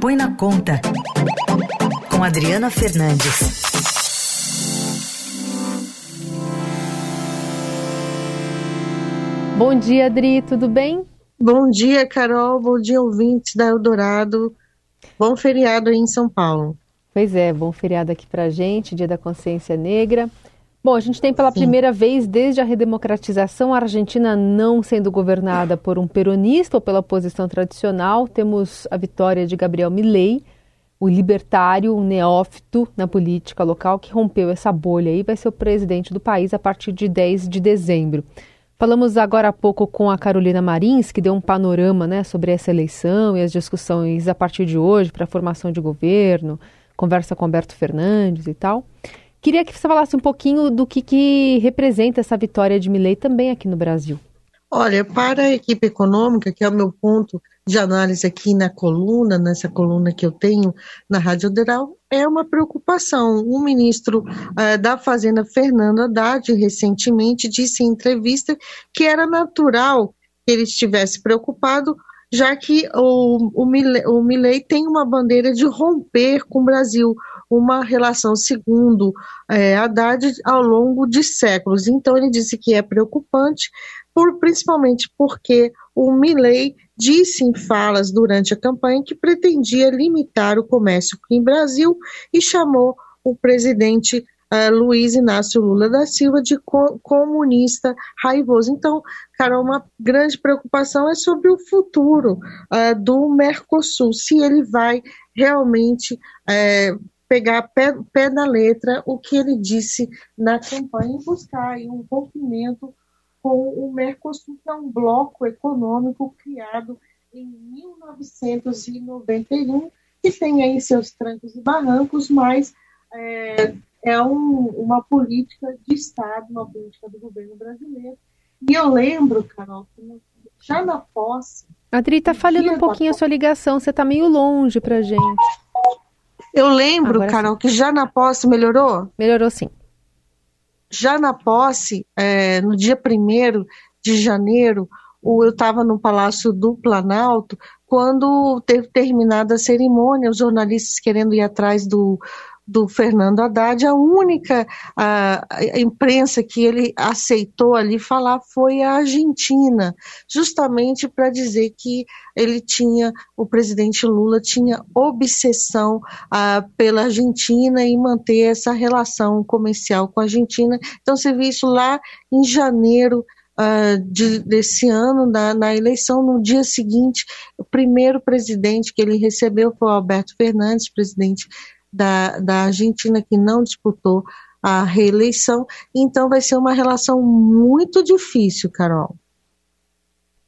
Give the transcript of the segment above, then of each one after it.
Põe na Conta, com Adriana Fernandes. Bom dia, Adri, tudo bem? Bom dia, Carol. Bom dia, ouvintes da Eldorado. Bom feriado aí em São Paulo. Pois é, bom feriado aqui pra gente, Dia da Consciência Negra. Bom, a gente tem pela Sim. primeira vez desde a redemocratização a Argentina não sendo governada por um peronista ou pela oposição tradicional. Temos a vitória de Gabriel Milei, o libertário, um neófito na política local que rompeu essa bolha e vai ser o presidente do país a partir de 10 de dezembro. Falamos agora há pouco com a Carolina Marins, que deu um panorama né, sobre essa eleição e as discussões a partir de hoje para a formação de governo, conversa com Alberto Fernandes e tal. Queria que você falasse um pouquinho do que, que representa essa vitória de Milley também aqui no Brasil. Olha, para a equipe econômica, que é o meu ponto de análise aqui na coluna, nessa coluna que eu tenho na Rádio Federal, é uma preocupação. O ministro uh, da Fazenda, Fernando Haddad, recentemente disse em entrevista que era natural que ele estivesse preocupado, já que o, o, o Milley tem uma bandeira de romper com o Brasil uma relação, segundo é, Haddad, ao longo de séculos. Então, ele disse que é preocupante, por, principalmente porque o Milley disse em falas durante a campanha que pretendia limitar o comércio em Brasil e chamou o presidente uh, Luiz Inácio Lula da Silva de co comunista raivoso. Então, cara, uma grande preocupação é sobre o futuro uh, do Mercosul, se ele vai realmente uh, pegar pé, pé na letra o que ele disse na campanha e buscar aí um rompimento com o Mercosul, que é um bloco econômico criado em 1991, que tem aí seus trancos e barrancos, mas é, é um, uma política de Estado, uma política do governo brasileiro. E eu lembro, Carol, que já na posse. Adri, tá falhando um pouquinho a sua ligação, você tá meio longe pra gente. Eu lembro, Agora Carol, sim. que já na posse melhorou? Melhorou sim. Já na posse, é, no dia 1 de janeiro, eu estava no Palácio do Planalto, quando teve terminada a cerimônia, os jornalistas querendo ir atrás do, do Fernando Haddad, a única a, a, imprensa que ele aceitou ali falar foi a Argentina, justamente para dizer que ele tinha, o presidente Lula tinha obsessão a, pela Argentina e manter essa relação comercial com a Argentina. Então você viu isso lá em janeiro Uh, de, desse ano, na, na, eleição, no dia seguinte, o primeiro presidente que ele recebeu foi o Alberto Fernandes, presidente da, da Argentina que não disputou a reeleição. Então vai ser uma relação muito difícil, Carol.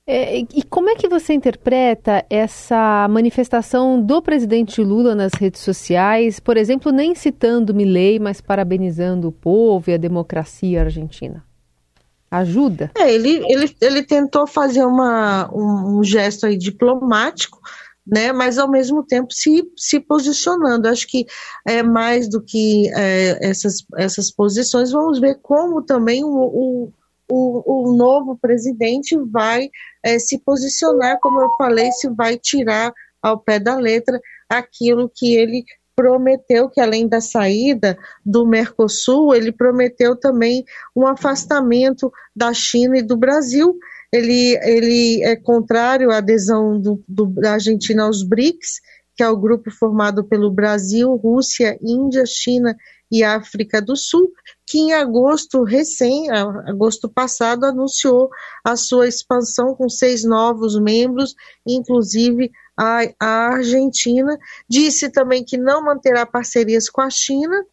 É, e como é que você interpreta essa manifestação do presidente Lula nas redes sociais, por exemplo, nem citando Milei, mas parabenizando o povo e a democracia argentina? Ajuda? É, ele, ele, ele tentou fazer uma, um, um gesto aí diplomático, né, mas ao mesmo tempo se, se posicionando. Acho que é mais do que é, essas, essas posições, vamos ver como também o, o, o, o novo presidente vai é, se posicionar, como eu falei, se vai tirar ao pé da letra aquilo que ele prometeu que além da saída do Mercosul, ele prometeu também um afastamento da China e do Brasil, ele, ele é contrário à adesão do, do, da Argentina aos BRICS, que é o grupo formado pelo Brasil, Rússia, Índia, China e África do Sul, que em agosto recém, agosto passado, anunciou a sua expansão com seis novos membros, inclusive a, a Argentina. Disse também que não manterá parcerias com a China,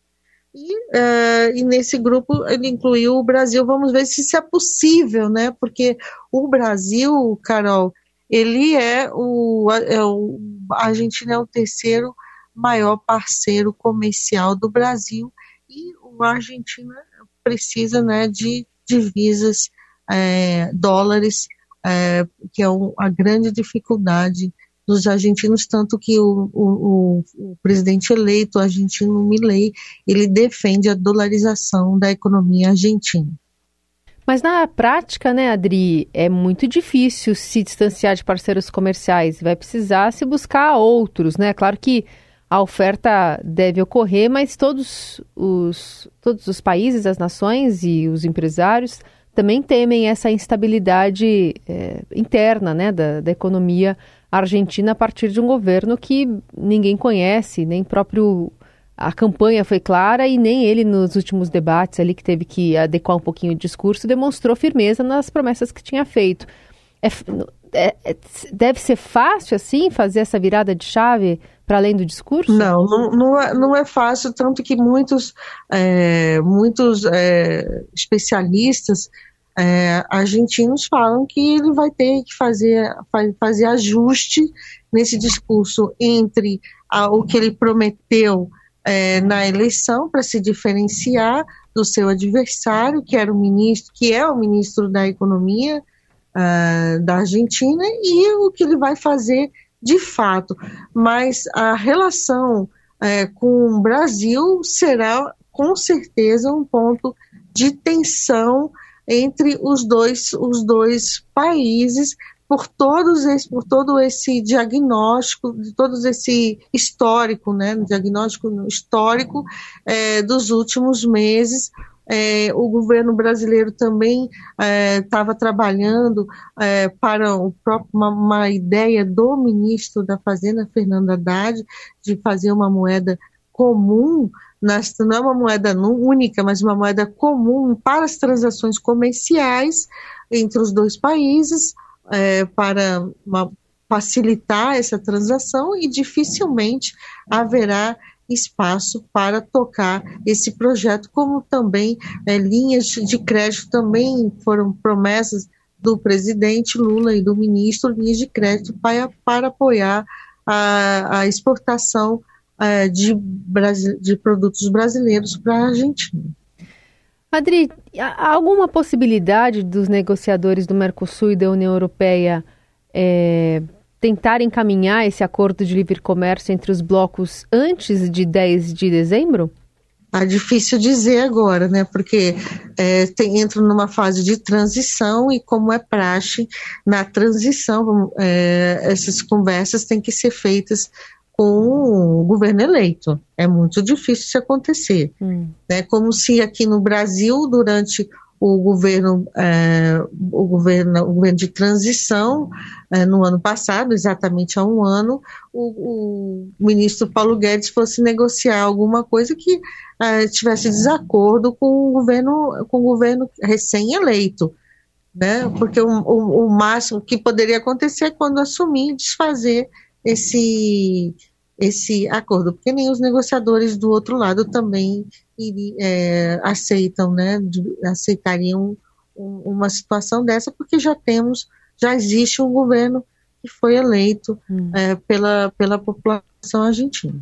e, uh, e, nesse grupo ele incluiu o Brasil. Vamos ver se isso é possível, né? Porque o Brasil, Carol, ele é o, é o a Argentina é o terceiro maior parceiro comercial do Brasil e a Argentina precisa, né, de divisas, é, dólares, é, que é um, a grande dificuldade dos argentinos, tanto que o, o, o, presidente eleito argentino Milei, ele defende a dolarização da economia argentina. Mas na prática, né, Adri, é muito difícil se distanciar de parceiros comerciais. Vai precisar se buscar outros, né? Claro que a oferta deve ocorrer, mas todos os, todos os países, as nações e os empresários também temem essa instabilidade é, interna né, da, da economia argentina a partir de um governo que ninguém conhece, nem próprio a campanha foi clara e nem ele nos últimos debates ali que teve que adequar um pouquinho o discurso demonstrou firmeza nas promessas que tinha feito. É, é, é deve ser fácil assim fazer essa virada de chave para além do discurso? Não, não, não, é, não é fácil, tanto que muitos, é, muitos é, especialistas é, argentinos falam que ele vai ter que fazer, fazer ajuste nesse discurso entre a, o que ele prometeu é, na eleição para se diferenciar do seu adversário, que era o ministro, que é o ministro da Economia uh, da Argentina, e o que ele vai fazer de fato. Mas a relação é, com o Brasil será com certeza um ponto de tensão entre os dois, os dois países, por todos esse, por todo esse diagnóstico, de todo esse histórico, né, diagnóstico histórico é, dos últimos meses. É, o governo brasileiro também estava é, trabalhando é, para próprio, uma, uma, ideia do ministro da Fazenda, Fernando Haddad, de fazer uma moeda comum, não é uma moeda única, mas uma moeda comum para as transações comerciais entre os dois países é, para uma, facilitar essa transação e dificilmente haverá espaço para tocar esse projeto, como também é, linhas de crédito também foram promessas do presidente Lula e do ministro, linhas de crédito para, para apoiar a, a exportação é, de, de produtos brasileiros para a Argentina. Adri, há alguma possibilidade dos negociadores do Mercosul e da União Europeia é, tentar encaminhar esse acordo de livre comércio entre os blocos antes de 10 de dezembro? Tá difícil dizer agora, né? Porque é, tem, entra numa fase de transição e, como é praxe, na transição, é, essas conversas têm que ser feitas com o governo eleito. É muito difícil isso acontecer. Hum. Né? Como se aqui no Brasil, durante o governo, é, o governo, o governo de transição, é, no ano passado, exatamente há um ano, o, o, ministro Paulo Guedes fosse negociar alguma coisa que é, tivesse desacordo com o governo, com o governo recém-eleito. Né? Porque o, o, o máximo que poderia acontecer é quando assumir desfazer esse, esse acordo, porque nem os negociadores do outro lado também é, aceitam, né, aceitariam uma situação dessa, porque já temos, já existe um governo que foi eleito hum. é, pela, pela população argentina.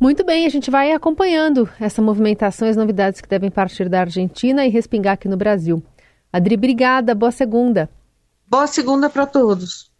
Muito bem, a gente vai acompanhando essa movimentação e as novidades que devem partir da Argentina e respingar aqui no Brasil. Adri, obrigada, boa segunda. Boa segunda para todos.